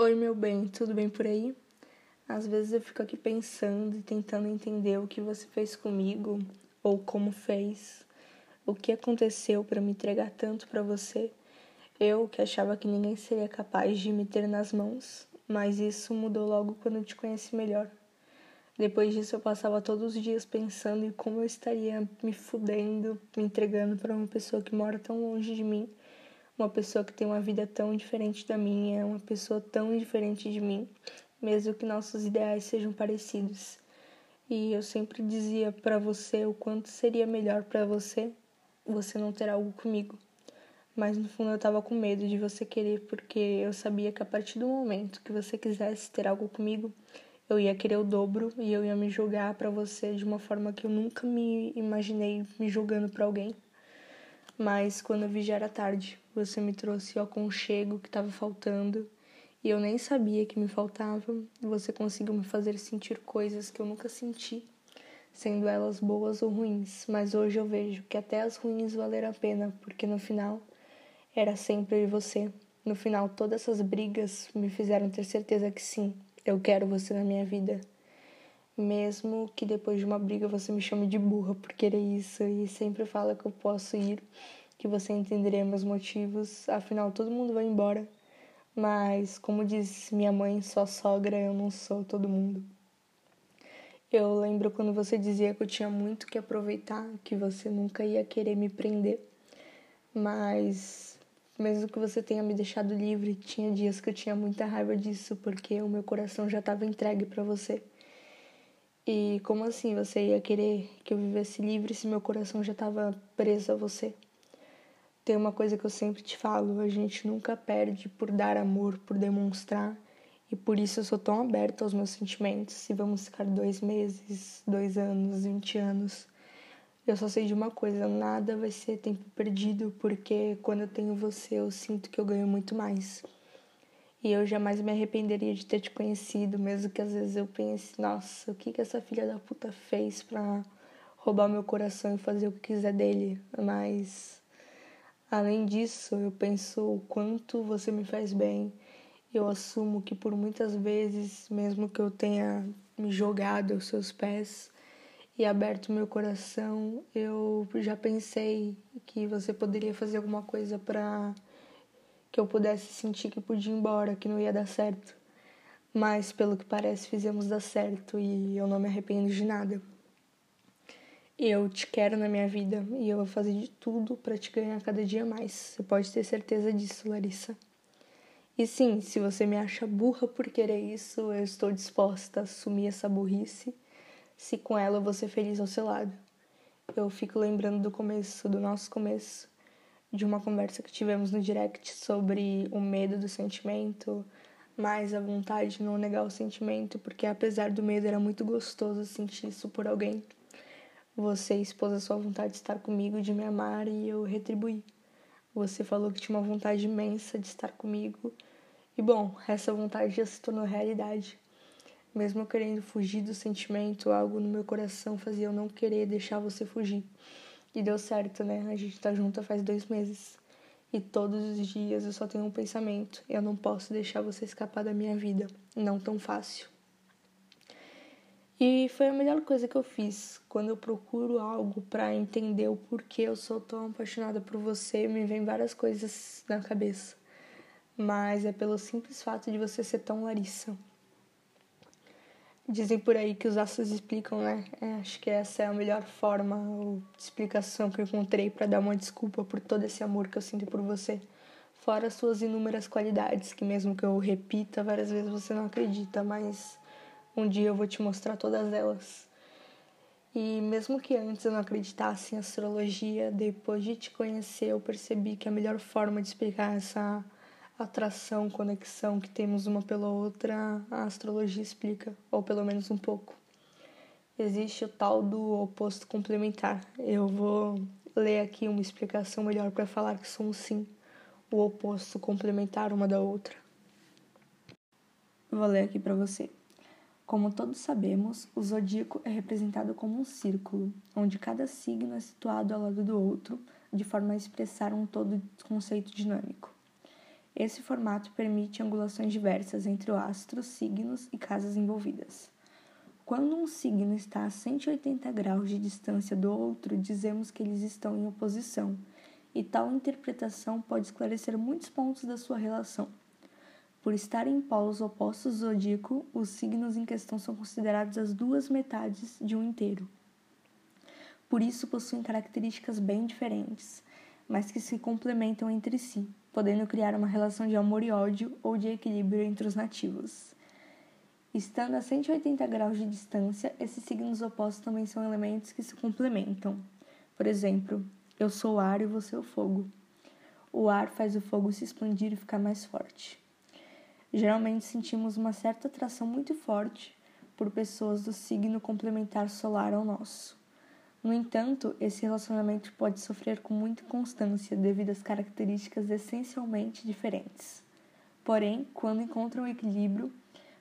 Oi, meu bem, tudo bem por aí? Às vezes eu fico aqui pensando e tentando entender o que você fez comigo ou como fez, o que aconteceu para me entregar tanto para você. Eu que achava que ninguém seria capaz de me ter nas mãos, mas isso mudou logo quando eu te conheci melhor. Depois disso eu passava todos os dias pensando em como eu estaria me fudendo, me entregando para uma pessoa que mora tão longe de mim uma pessoa que tem uma vida tão diferente da minha, uma pessoa tão diferente de mim, mesmo que nossos ideais sejam parecidos. E eu sempre dizia para você o quanto seria melhor para você você não ter algo comigo. Mas no fundo eu tava com medo de você querer, porque eu sabia que a partir do momento que você quisesse ter algo comigo, eu ia querer o dobro e eu ia me julgar para você de uma forma que eu nunca me imaginei me julgando para alguém. Mas quando eu vi já era tarde. Você me trouxe o aconchego que estava faltando e eu nem sabia que me faltava. Você conseguiu me fazer sentir coisas que eu nunca senti, sendo elas boas ou ruins. Mas hoje eu vejo que até as ruins valeram a pena, porque no final era sempre você. No final, todas essas brigas me fizeram ter certeza que sim, eu quero você na minha vida. Mesmo que depois de uma briga você me chame de burra por querer isso e sempre fala que eu posso ir, que você entenderia meus motivos, afinal todo mundo vai embora. Mas, como diz minha mãe, só sogra, eu não sou todo mundo. Eu lembro quando você dizia que eu tinha muito que aproveitar, que você nunca ia querer me prender. Mas, mesmo que você tenha me deixado livre, tinha dias que eu tinha muita raiva disso, porque o meu coração já estava entregue para você. E como assim você ia querer que eu vivesse livre se meu coração já estava preso a você? Tem uma coisa que eu sempre te falo: a gente nunca perde por dar amor, por demonstrar. E por isso eu sou tão aberta aos meus sentimentos. Se vamos ficar dois meses, dois anos, vinte anos. Eu só sei de uma coisa: nada vai ser tempo perdido, porque quando eu tenho você, eu sinto que eu ganho muito mais. E eu jamais me arrependeria de ter te conhecido, mesmo que às vezes eu pense, nossa, o que que essa filha da puta fez pra roubar meu coração e fazer o que quiser dele. Mas além disso, eu penso o quanto você me faz bem. Eu assumo que por muitas vezes, mesmo que eu tenha me jogado aos seus pés e aberto meu coração, eu já pensei que você poderia fazer alguma coisa para que eu pudesse sentir que podia ir embora, que não ia dar certo. Mas, pelo que parece, fizemos dar certo e eu não me arrependo de nada. Eu te quero na minha vida e eu vou fazer de tudo para te ganhar cada dia mais. Você pode ter certeza disso, Larissa. E sim, se você me acha burra por querer isso, eu estou disposta a assumir essa burrice, se com ela eu vou ser feliz ao seu lado. Eu fico lembrando do começo, do nosso começo, de uma conversa que tivemos no direct sobre o medo do sentimento, mais a vontade de não negar o sentimento, porque apesar do medo era muito gostoso sentir isso por alguém. Você expôs a sua vontade de estar comigo, de me amar e eu retribuí. Você falou que tinha uma vontade imensa de estar comigo. E bom, essa vontade já se tornou realidade. Mesmo eu querendo fugir do sentimento, algo no meu coração fazia eu não querer deixar você fugir. E deu certo, né? A gente tá junto faz dois meses. E todos os dias eu só tenho um pensamento: eu não posso deixar você escapar da minha vida. Não tão fácil. E foi a melhor coisa que eu fiz. Quando eu procuro algo para entender o porquê eu sou tão apaixonada por você, me vem várias coisas na cabeça. Mas é pelo simples fato de você ser tão Larissa. Dizem por aí que os astros explicam, né? É, acho que essa é a melhor forma ou explicação que eu encontrei para dar uma desculpa por todo esse amor que eu sinto por você. Fora as suas inúmeras qualidades, que mesmo que eu repita várias vezes você não acredita, mas um dia eu vou te mostrar todas elas. E mesmo que antes eu não acreditasse em astrologia, depois de te conhecer eu percebi que a melhor forma de explicar essa atração, conexão que temos uma pela outra, a astrologia explica, ou pelo menos um pouco. Existe o tal do oposto complementar. Eu vou ler aqui uma explicação melhor para falar que somos sim o oposto complementar uma da outra. Vou ler aqui para você. Como todos sabemos, o zodíaco é representado como um círculo, onde cada signo é situado ao lado do outro, de forma a expressar um todo conceito dinâmico. Esse formato permite angulações diversas entre astros, signos e casas envolvidas. Quando um signo está a 180 graus de distância do outro, dizemos que eles estão em oposição, e tal interpretação pode esclarecer muitos pontos da sua relação. Por estarem em polos opostos do zodíaco, os signos em questão são considerados as duas metades de um inteiro. Por isso possuem características bem diferentes, mas que se complementam entre si, podendo criar uma relação de amor e ódio ou de equilíbrio entre os nativos. Estando a 180 graus de distância, esses signos opostos também são elementos que se complementam. Por exemplo, eu sou o ar e você é o fogo. O ar faz o fogo se expandir e ficar mais forte geralmente sentimos uma certa atração muito forte por pessoas do signo complementar solar ao nosso. No entanto, esse relacionamento pode sofrer com muita constância devido às características essencialmente diferentes. Porém, quando encontram equilíbrio,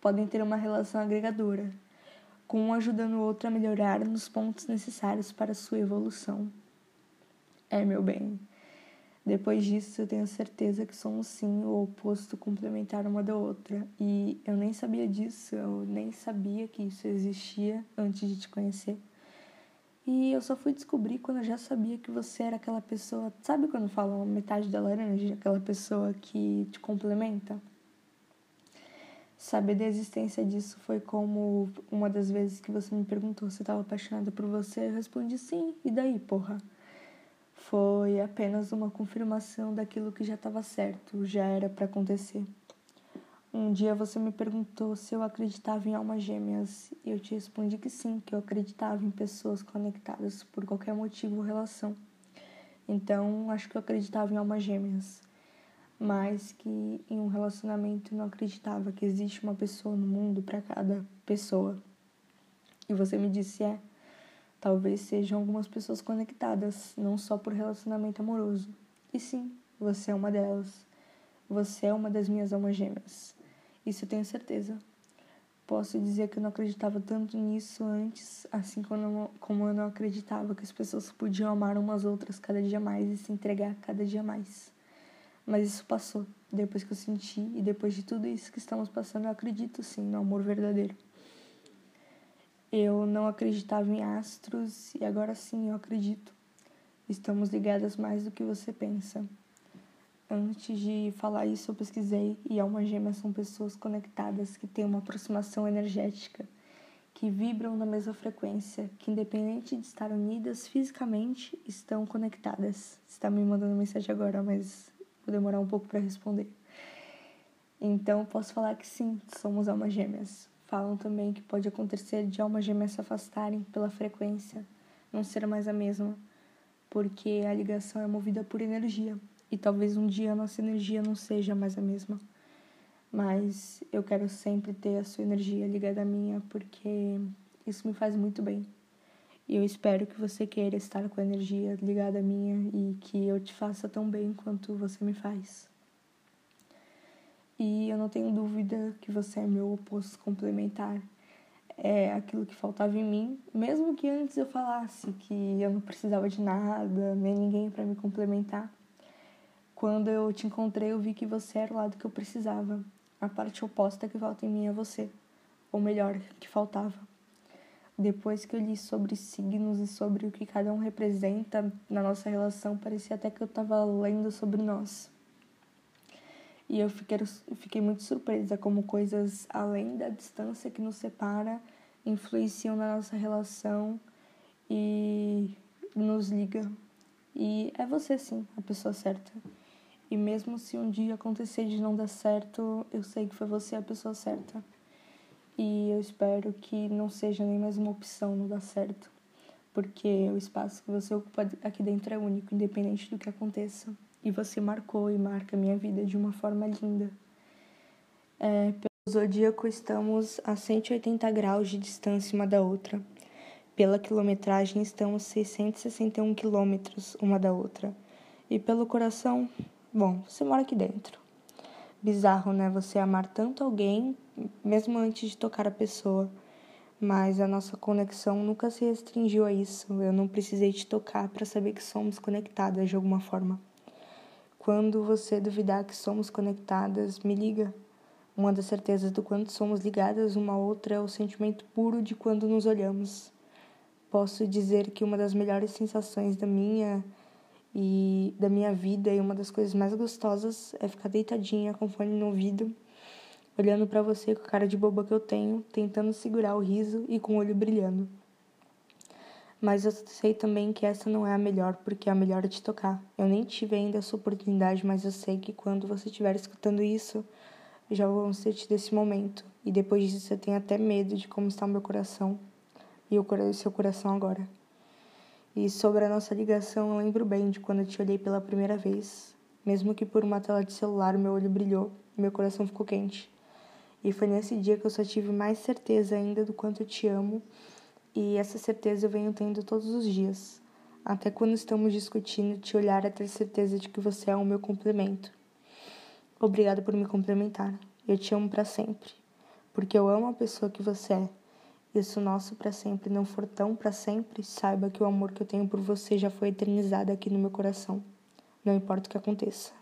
podem ter uma relação agregadora, com um ajudando o outro a melhorar nos pontos necessários para sua evolução. É, meu bem, depois disso, eu tenho certeza que somos sim o oposto complementar uma da outra. E eu nem sabia disso, eu nem sabia que isso existia antes de te conhecer. E eu só fui descobrir quando eu já sabia que você era aquela pessoa. Sabe quando falam metade da laranja? Aquela pessoa que te complementa? Saber da existência disso foi como uma das vezes que você me perguntou se estava apaixonada por você. Eu respondi sim, e daí, porra? foi apenas uma confirmação daquilo que já estava certo, já era para acontecer. Um dia você me perguntou se eu acreditava em almas gêmeas e eu te respondi que sim, que eu acreditava em pessoas conectadas por qualquer motivo ou relação. Então, acho que eu acreditava em almas gêmeas, mas que em um relacionamento não acreditava que existe uma pessoa no mundo para cada pessoa. E você me disse: é, Talvez sejam algumas pessoas conectadas, não só por relacionamento amoroso. E sim, você é uma delas. Você é uma das minhas almas gêmeas. Isso eu tenho certeza. Posso dizer que eu não acreditava tanto nisso antes, assim como eu não acreditava que as pessoas podiam amar umas outras cada dia mais e se entregar cada dia mais. Mas isso passou. Depois que eu senti e depois de tudo isso que estamos passando, eu acredito sim no amor verdadeiro. Eu não acreditava em astros e agora sim eu acredito. Estamos ligadas mais do que você pensa. Antes de falar isso, eu pesquisei e almas gêmeas são pessoas conectadas que têm uma aproximação energética, que vibram na mesma frequência, que independente de estar unidas fisicamente, estão conectadas. Você está me mandando mensagem agora, mas vou demorar um pouco para responder. Então, posso falar que sim, somos almas gêmeas. Falam também que pode acontecer de almas gêmeas se afastarem pela frequência, não ser mais a mesma, porque a ligação é movida por energia e talvez um dia a nossa energia não seja mais a mesma. Mas eu quero sempre ter a sua energia ligada à minha, porque isso me faz muito bem. E eu espero que você queira estar com a energia ligada à minha e que eu te faça tão bem quanto você me faz. E eu não tenho dúvida que você é meu oposto complementar. É aquilo que faltava em mim, mesmo que antes eu falasse que eu não precisava de nada, nem ninguém para me complementar. Quando eu te encontrei, eu vi que você era o lado que eu precisava. A parte oposta que falta em mim é você. Ou melhor, que faltava. Depois que eu li sobre signos e sobre o que cada um representa na nossa relação, parecia até que eu estava lendo sobre nós. E eu fiquei, fiquei muito surpresa como coisas além da distância que nos separa influenciam na nossa relação e nos liga. E é você sim, a pessoa certa. E mesmo se um dia acontecer de não dar certo, eu sei que foi você a pessoa certa. E eu espero que não seja nem mais uma opção não dar certo. Porque o espaço que você ocupa aqui dentro é único, independente do que aconteça e você marcou e marca minha vida de uma forma linda. É, pelo zodíaco, estamos a 180 graus de distância uma da outra. Pela quilometragem, estamos 661 quilômetros uma da outra. E pelo coração, bom, você mora aqui dentro. Bizarro, né? Você amar tanto alguém, mesmo antes de tocar a pessoa. Mas a nossa conexão nunca se restringiu a isso. Eu não precisei te tocar para saber que somos conectadas de alguma forma. quando você duvidar que somos conectadas, me liga. Uma das certezas do quanto somos ligadas uma à outra é o sentimento puro de quando nos olhamos. Posso dizer que uma das melhores sensações da minha e da minha vida e uma das coisas mais gostosas é ficar deitadinha com fone no ouvido, olhando para você com a cara de boba que eu tenho, tentando segurar o riso e com o olho brilhando. Mas eu sei também que essa não é a melhor, porque a melhor é te tocar. Eu nem tive ainda essa oportunidade, mas eu sei que quando você estiver escutando isso, já vão ser tido esse momento. E depois disso eu tenho até medo de como está o meu coração e o seu coração agora. E sobre a nossa ligação, eu lembro bem de quando eu te olhei pela primeira vez. Mesmo que por uma tela de celular, meu olho brilhou e meu coração ficou quente. E foi nesse dia que eu só tive mais certeza ainda do quanto eu te amo. E essa certeza eu venho tendo todos os dias. Até quando estamos discutindo, te olhar é ter certeza de que você é o meu complemento. Obrigada por me complementar. Eu te amo para sempre. Porque eu amo a pessoa que você é. E se o nosso para sempre não for tão para sempre, saiba que o amor que eu tenho por você já foi eternizado aqui no meu coração. Não importa o que aconteça.